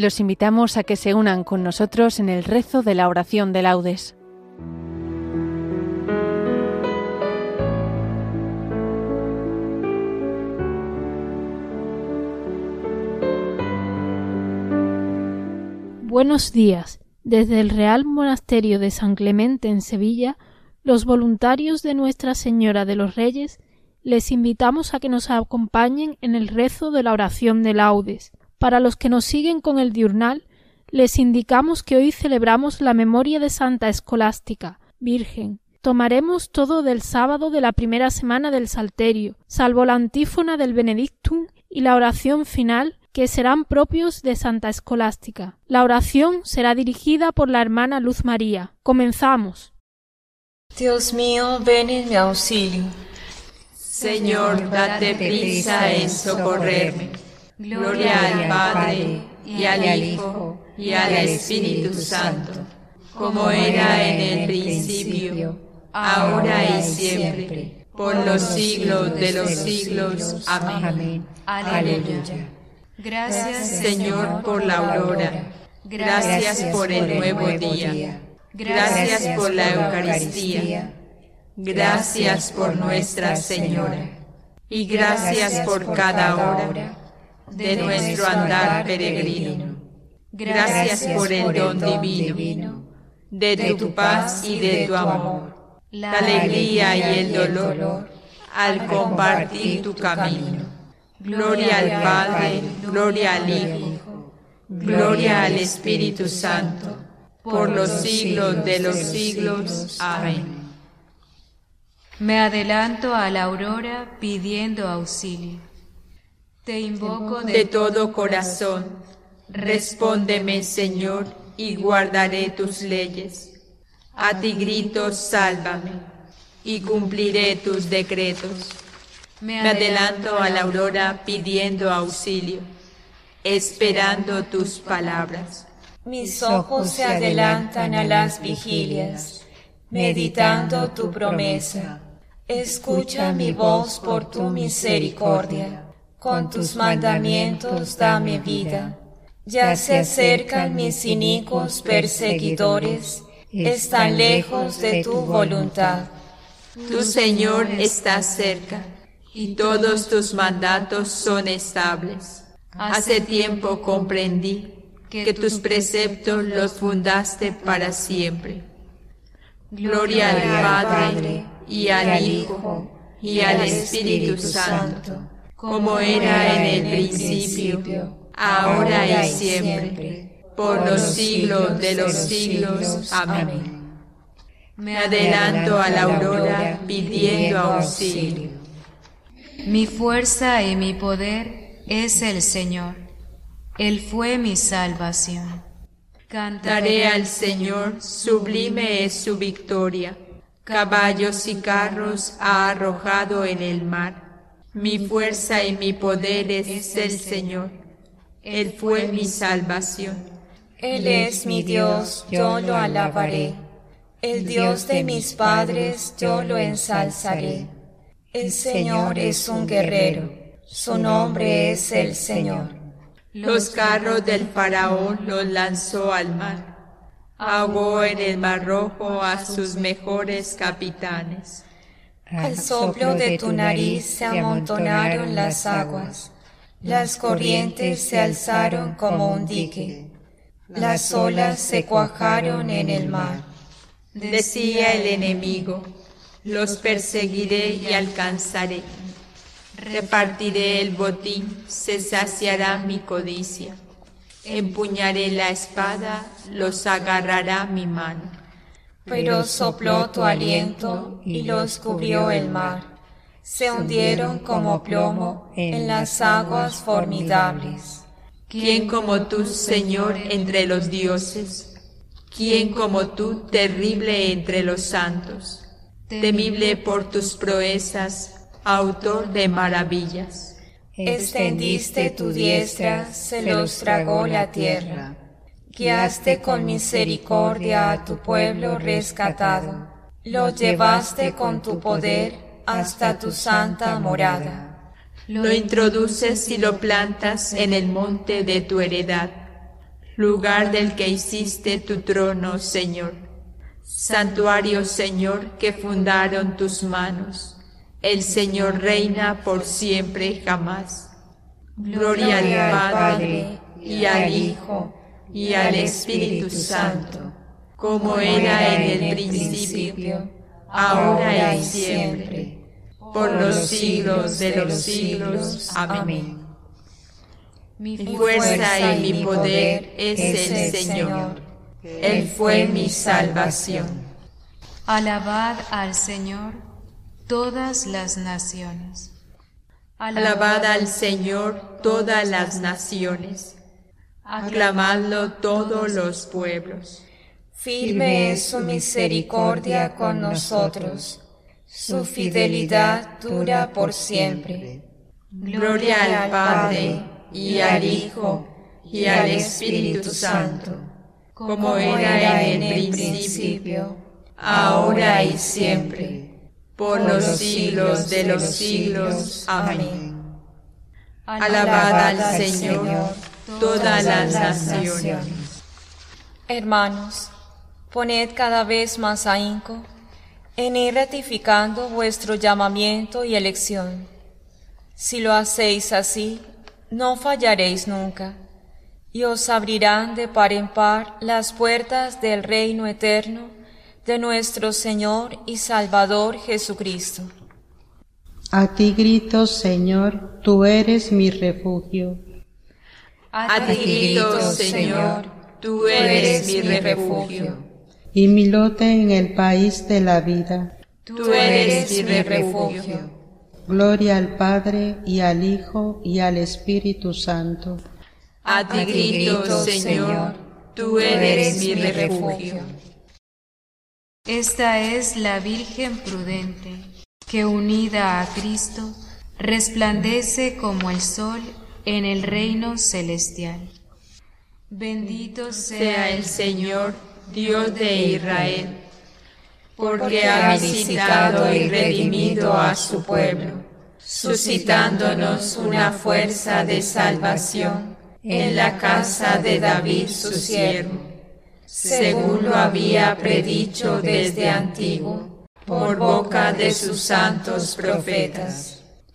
Los invitamos a que se unan con nosotros en el rezo de la oración de laudes. Buenos días. Desde el Real Monasterio de San Clemente en Sevilla, los voluntarios de Nuestra Señora de los Reyes les invitamos a que nos acompañen en el rezo de la oración de laudes. Para los que nos siguen con el diurnal, les indicamos que hoy celebramos la memoria de Santa Escolástica, Virgen. Tomaremos todo del sábado de la primera semana del Salterio, salvo la antífona del Benedictum y la oración final que serán propios de Santa Escolástica. La oración será dirigida por la hermana Luz María. Comenzamos. Dios mío, ven en mi auxilio. Señor, date prisa en socorrerme. Gloria al Padre, y al Hijo, y al Espíritu Santo, como era en el principio, ahora y siempre, por los siglos de los siglos. Amén. Aleluya. Gracias, Señor, por la aurora. Gracias por el nuevo día. Gracias por la Eucaristía. Gracias por Nuestra Señora. Y gracias por cada hora de nuestro andar peregrino. Gracias por el don divino de tu paz y de tu amor, la alegría y el dolor al compartir tu camino. Gloria al Padre, gloria al Hijo, gloria al Espíritu Santo, por los siglos de los siglos. Amén. Me adelanto a la aurora pidiendo auxilio. Te invoco de todo corazón. Respóndeme, Señor, y guardaré tus leyes. A ti grito, sálvame, y cumpliré tus decretos. Me adelanto a la aurora pidiendo auxilio, esperando tus palabras. Mis ojos se adelantan a las vigilias, meditando tu promesa. Escucha mi voz por tu misericordia, con tus mandamientos dame vida. Ya se acercan mis inicuos perseguidores, están lejos de tu voluntad. Tu Señor está cerca y todos tus mandatos son estables. Hace tiempo comprendí que tus preceptos los fundaste para siempre. Gloria al Padre y al Hijo y al Espíritu Santo, como era en el principio, ahora y siempre, por los siglos de los siglos. Amén. Me adelanto a la aurora pidiendo auxilio. Mi fuerza y mi poder es el Señor. Él fue mi salvación. Cantaré al Señor, sublime es su victoria. Caballos y carros ha arrojado en el mar. Mi fuerza y mi poder es el Señor. Él fue mi salvación. Él es mi Dios, yo lo alabaré. El Dios de mis padres, yo lo ensalzaré. El Señor es un guerrero, su nombre es el Señor. Los carros del faraón los lanzó al mar, ahogó en el mar rojo a sus mejores capitanes. Al soplo de tu nariz se amontonaron las aguas, las corrientes se alzaron como un dique, las olas se cuajaron en el mar. Decía el enemigo, los perseguiré y alcanzaré. Repartiré el botín, se saciará mi codicia. Empuñaré la espada, los agarrará mi mano. Pero sopló tu aliento y los cubrió el mar. Se hundieron como plomo en las aguas formidables. ¿Quién como tú, Señor, entre los dioses? ¿Quién como tú, terrible entre los santos? temible por tus proezas, autor de maravillas. Extendiste tu diestra, se los tragó la tierra. Guiaste con misericordia a tu pueblo rescatado. Lo llevaste con tu poder hasta tu santa morada. Lo introduces y lo plantas en el monte de tu heredad. lugar del que hiciste tu trono, Señor. Santuario, Señor, que fundaron tus manos. El Señor reina por siempre y jamás. Gloria al Padre, y al Hijo, y al Espíritu Santo, como era en el principio, ahora y siempre, por los siglos de los siglos. Amén. Mi fuerza y mi poder es el Señor. Él fue mi salvación. Alabad al Señor todas las naciones. Alabad al Señor todas las naciones. Aclamadlo todos los pueblos. Firme es su misericordia con nosotros. Su fidelidad dura por siempre. Gloria al Padre y al Hijo, y al Espíritu Santo, como era en el principio, ahora y siempre, por los siglos de los siglos. Amén. Alabad al Señor todas las naciones. Hermanos, poned cada vez más ahínco en ir ratificando vuestro llamamiento y elección. Si lo hacéis así, no fallaréis nunca, y os abrirán de par en par las puertas del reino eterno de nuestro Señor y Salvador Jesucristo. A ti grito, Señor, tú eres mi refugio. A ti grito, Señor, tú eres mi refugio. Y mi lote en el país de la vida. Tú eres mi refugio. Gloria al Padre y al Hijo y al Espíritu Santo. A ti grito, Señor, tú eres mi refugio. Esta es la Virgen prudente, que unida a Cristo, resplandece como el sol en el reino celestial. Bendito sea el Señor, Dios de Israel, porque ha visitado y redimido a su pueblo suscitándonos una fuerza de salvación en la casa de David su siervo, según lo había predicho desde antiguo por boca de sus santos profetas.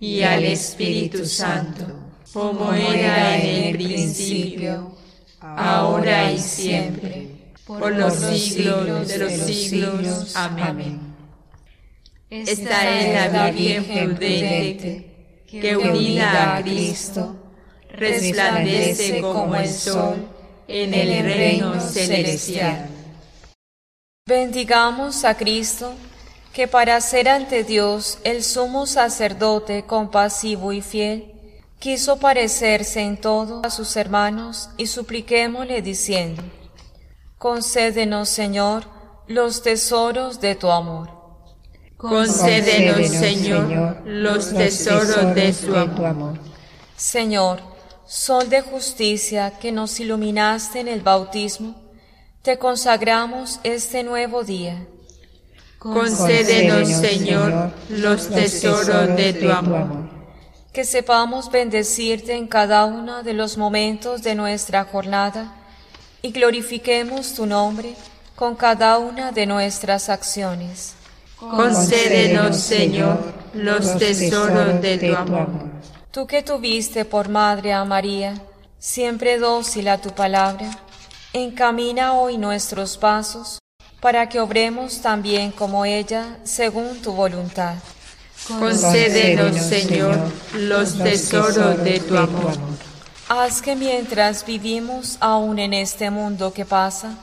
y al Espíritu Santo, como era en el principio, ahora y siempre, por los siglos de los siglos. Amén. Esta es la Virgen prudente que unida a Cristo resplandece como el sol en el reino celestial. Bendigamos a Cristo, que para ser ante Dios el sumo sacerdote compasivo y fiel, quiso parecerse en todo a sus hermanos y supliquémosle diciendo, Concédenos, Señor, los tesoros de tu amor. Concédenos, Señor, los tesoros de tu amor. Señor, Sol de justicia que nos iluminaste en el bautismo, te consagramos este nuevo día Concédenos, Señor, los tesoros de tu amor. Que sepamos bendecirte en cada uno de los momentos de nuestra jornada y glorifiquemos tu nombre con cada una de nuestras acciones. Concédenos, Señor, los tesoros de tu amor. Tú que tuviste por madre a María, siempre dócil a tu palabra, encamina hoy nuestros pasos para que obremos también como ella, según tu voluntad. Concédenos, Señor, los tesoros de tu amor. Haz que mientras vivimos aún en este mundo que pasa,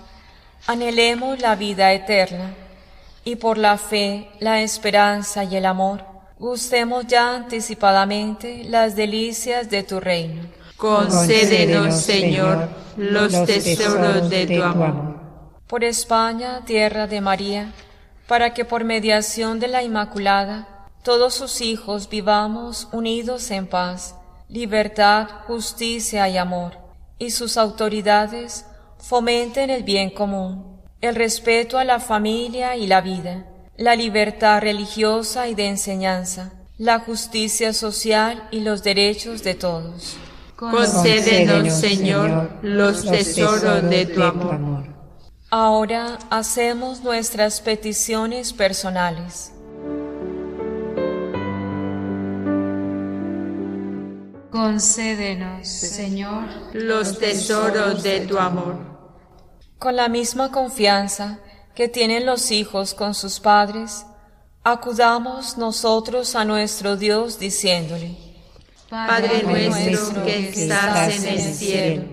anhelemos la vida eterna y por la fe, la esperanza y el amor, gustemos ya anticipadamente las delicias de tu reino. Concédenos, Señor, los tesoros de tu amor por España, tierra de María, para que por mediación de la Inmaculada todos sus hijos vivamos unidos en paz, libertad, justicia y amor, y sus autoridades fomenten el bien común, el respeto a la familia y la vida, la libertad religiosa y de enseñanza, la justicia social y los derechos de todos. Concédenos, Señor, los tesoros de tu amor Ahora hacemos nuestras peticiones personales. Concédenos, Señor, los tesoros de tu amor. Con la misma confianza que tienen los hijos con sus padres, acudamos nosotros a nuestro Dios diciéndole, Padre nuestro que estás en el cielo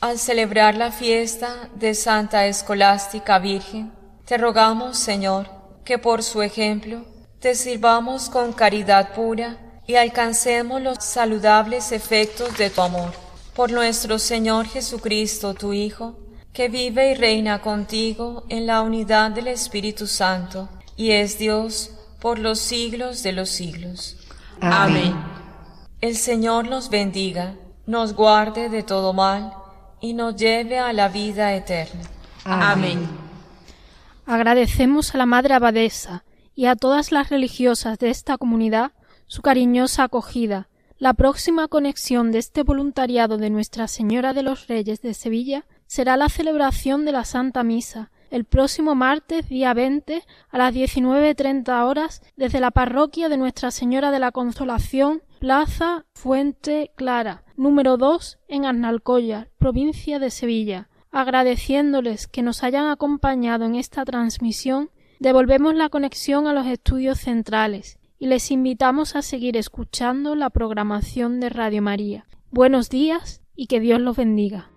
al celebrar la fiesta de Santa Escolástica Virgen, te rogamos, Señor, que por su ejemplo te sirvamos con caridad pura y alcancemos los saludables efectos de tu amor. Por nuestro Señor Jesucristo, tu Hijo, que vive y reina contigo en la unidad del Espíritu Santo, y es Dios por los siglos de los siglos. Amén. El Señor nos bendiga, nos guarde de todo mal, y nos lleve a la vida eterna. Amén. Agradecemos a la Madre Abadesa y a todas las religiosas de esta comunidad su cariñosa acogida. La próxima conexión de este voluntariado de Nuestra Señora de los Reyes de Sevilla será la celebración de la Santa Misa el próximo martes día 20 a las 19.30 horas desde la parroquia de Nuestra Señora de la Consolación Plaza Fuente Clara, número 2 en Arnalcoya, provincia de Sevilla. Agradeciéndoles que nos hayan acompañado en esta transmisión, devolvemos la conexión a los estudios centrales y les invitamos a seguir escuchando la programación de Radio María. Buenos días y que Dios los bendiga.